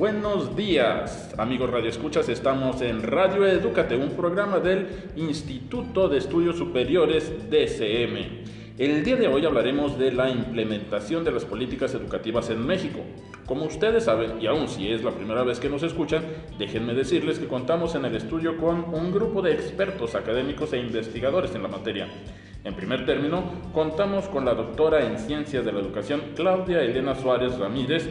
Buenos días, amigos Radio Escuchas. Estamos en Radio Educate, un programa del Instituto de Estudios Superiores DCM. El día de hoy hablaremos de la implementación de las políticas educativas en México. Como ustedes saben, y aún si es la primera vez que nos escuchan, déjenme decirles que contamos en el estudio con un grupo de expertos académicos e investigadores en la materia. En primer término, contamos con la doctora en Ciencias de la Educación Claudia Elena Suárez Ramírez,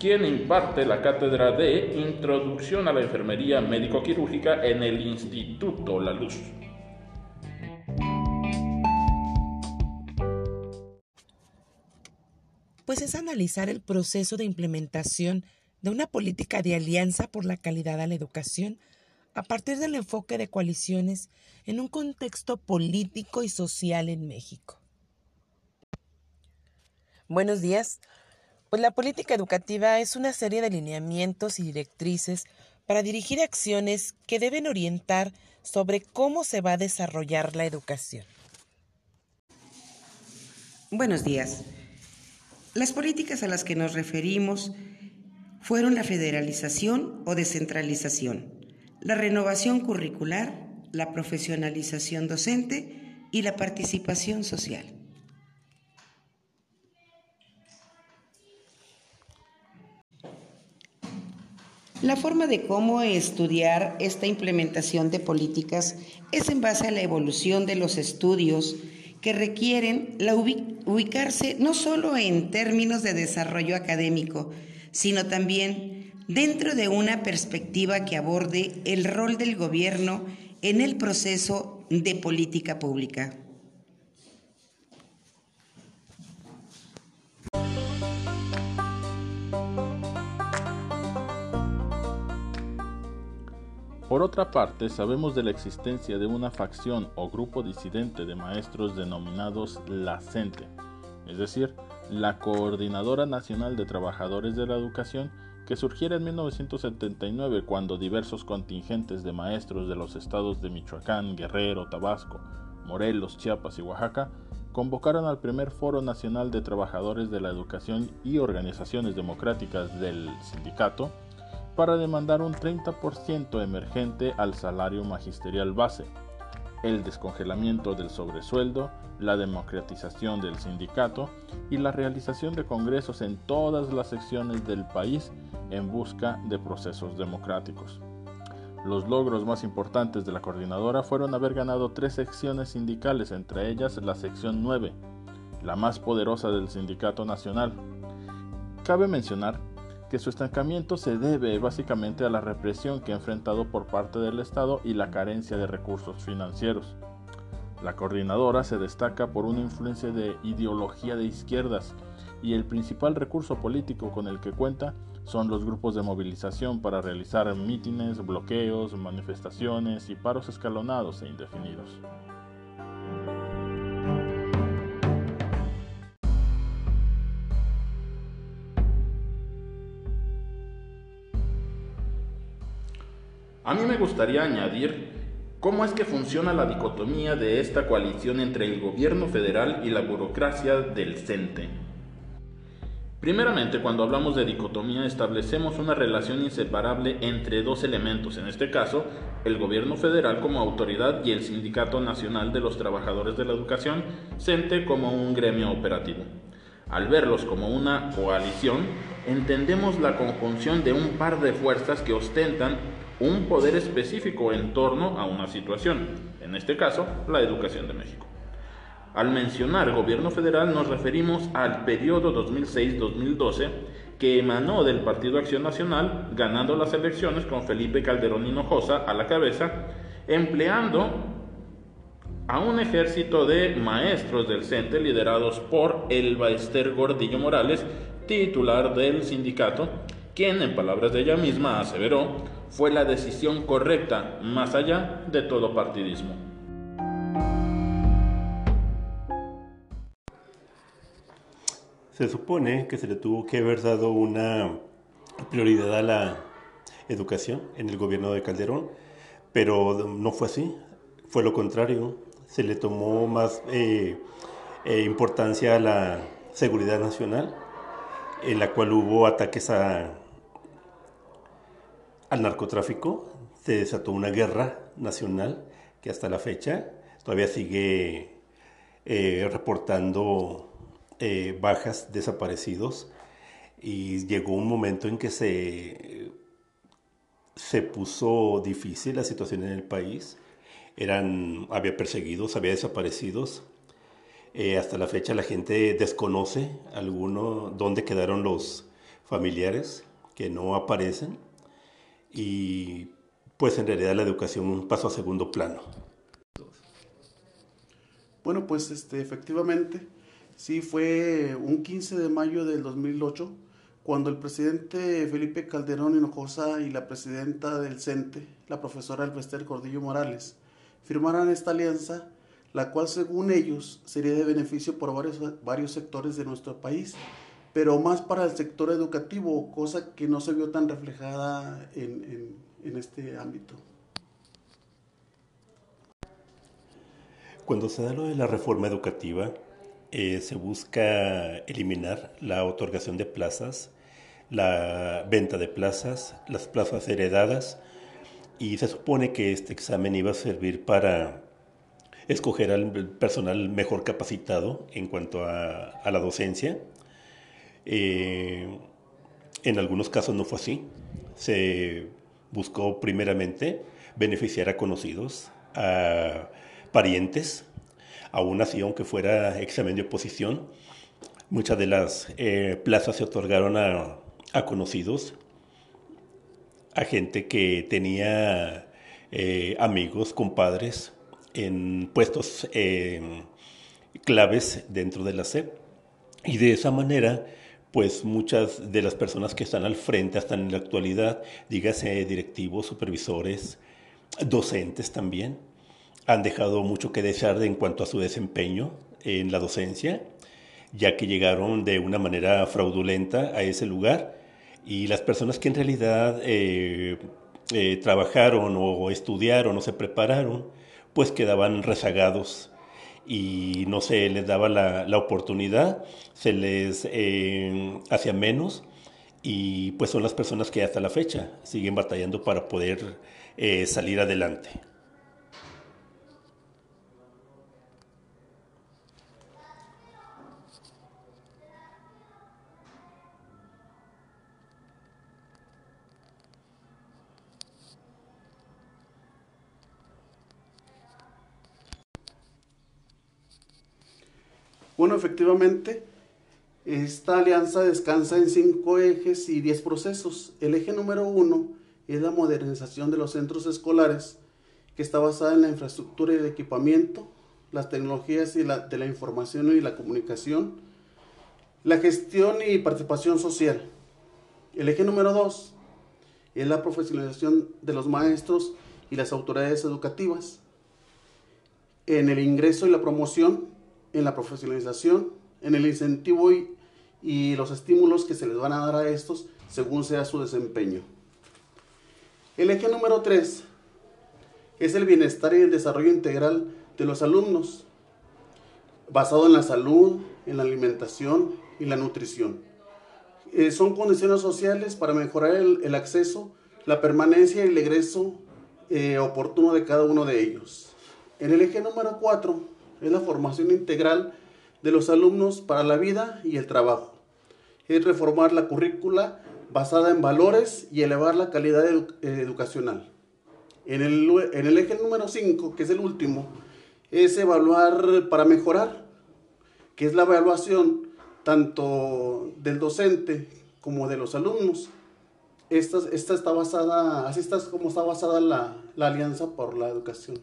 quien imparte la cátedra de Introducción a la Enfermería Médico-Quirúrgica en el Instituto La Luz. Pues es analizar el proceso de implementación de una política de alianza por la calidad a la educación a partir del enfoque de coaliciones en un contexto político y social en México. Buenos días. Pues la política educativa es una serie de lineamientos y directrices para dirigir acciones que deben orientar sobre cómo se va a desarrollar la educación. Buenos días. Las políticas a las que nos referimos fueron la federalización o descentralización, la renovación curricular, la profesionalización docente y la participación social. La forma de cómo estudiar esta implementación de políticas es en base a la evolución de los estudios que requieren la ubicarse no solo en términos de desarrollo académico, sino también dentro de una perspectiva que aborde el rol del gobierno en el proceso de política pública. Por otra parte, sabemos de la existencia de una facción o grupo disidente de maestros denominados la CENTE, es decir, la Coordinadora Nacional de Trabajadores de la Educación, que surgiera en 1979 cuando diversos contingentes de maestros de los estados de Michoacán, Guerrero, Tabasco, Morelos, Chiapas y Oaxaca convocaron al primer Foro Nacional de Trabajadores de la Educación y organizaciones democráticas del sindicato, para demandar un 30% emergente al salario magisterial base, el descongelamiento del sobresueldo, la democratización del sindicato y la realización de congresos en todas las secciones del país en busca de procesos democráticos. Los logros más importantes de la coordinadora fueron haber ganado tres secciones sindicales, entre ellas la sección 9, la más poderosa del sindicato nacional. Cabe mencionar que su estancamiento se debe básicamente a la represión que ha enfrentado por parte del Estado y la carencia de recursos financieros. La coordinadora se destaca por una influencia de ideología de izquierdas y el principal recurso político con el que cuenta son los grupos de movilización para realizar mítines, bloqueos, manifestaciones y paros escalonados e indefinidos. A mí me gustaría añadir cómo es que funciona la dicotomía de esta coalición entre el gobierno federal y la burocracia del CENTE. Primeramente, cuando hablamos de dicotomía, establecemos una relación inseparable entre dos elementos, en este caso, el gobierno federal como autoridad y el Sindicato Nacional de los Trabajadores de la Educación, CENTE como un gremio operativo. Al verlos como una coalición, entendemos la conjunción de un par de fuerzas que ostentan un poder específico en torno a una situación, en este caso, la educación de México. Al mencionar gobierno federal nos referimos al periodo 2006-2012 que emanó del Partido Acción Nacional, ganando las elecciones con Felipe Calderón Hinojosa a la cabeza, empleando a un ejército de maestros del CENTE liderados por Elba Ester Gordillo Morales, titular del sindicato, quien, en palabras de ella misma, aseveró fue la decisión correcta, más allá de todo partidismo. Se supone que se le tuvo que haber dado una prioridad a la educación en el gobierno de Calderón, pero no fue así, fue lo contrario, se le tomó más eh, eh, importancia a la seguridad nacional, en la cual hubo ataques a al narcotráfico, se desató una guerra nacional que hasta la fecha todavía sigue eh, reportando eh, bajas, desaparecidos, y llegó un momento en que se, se puso difícil la situación en el país. Eran, había perseguidos, había desaparecidos. Eh, hasta la fecha la gente desconoce alguno dónde quedaron los familiares que no aparecen y pues en realidad la educación pasó a segundo plano. Bueno, pues este, efectivamente, sí fue un 15 de mayo del 2008 cuando el presidente Felipe Calderón Hinojosa y la presidenta del CENTE, la profesora Elvester Cordillo Morales, firmaran esta alianza, la cual según ellos sería de beneficio por varios, varios sectores de nuestro país, pero más para el sector educativo, cosa que no se vio tan reflejada en, este ámbito. Cuando se da lo de la reforma educativa, eh, se busca eliminar la otorgación de plazas, la venta de plazas, las plazas heredadas, y se supone que este examen iba a servir para escoger al personal mejor capacitado en cuanto a, la docencia. Eh, en algunos casos no fue así. Se buscó primeramente beneficiar a conocidos, a parientes, aún así, aunque fuera examen de oposición. Muchas de las eh, plazas se otorgaron a, conocidos, a gente que tenía eh, amigos, compadres en puestos claves dentro de la SEP. Y de esa manera, pues muchas de las personas que están al frente hasta en la actualidad, dígase directivos, supervisores, docentes también, han dejado mucho que desear en cuanto a su desempeño en la docencia, ya que llegaron de una manera fraudulenta a ese lugar. Y las personas que en realidad eh, eh, trabajaron o estudiaron o se prepararon, pues quedaban rezagados y no se les daba la, oportunidad, se les eh, hacía menos y pues son las personas que hasta la fecha siguen batallando para poder salir adelante. Bueno, efectivamente, esta alianza descansa en cinco ejes y diez procesos. El eje número uno es la modernización de los centros escolares, que está basada en la infraestructura y el equipamiento, las tecnologías de la información y la comunicación, la gestión y participación social. El eje número dos es la profesionalización de los maestros y las autoridades educativas. En el ingreso y la promoción en la profesionalización, en el incentivo y, los estímulos que se les van a dar a estos según sea su desempeño. El eje número 3 es el bienestar y el desarrollo integral de los alumnos, basado en la salud, en la alimentación y la nutrición. Eh, son condiciones sociales para mejorar el, acceso, la permanencia y el egreso eh, oportuno de cada uno de ellos. En el eje número 4 es la formación integral de los alumnos para la vida y el trabajo. Es reformar la currícula basada en valores y elevar la calidad eh, educacional. En el, en el eje número 5, que es el último, es evaluar para mejorar, que es la evaluación tanto del docente como de los alumnos. Esta, esta está basada, así está como está basada la, la Alianza por la Educación.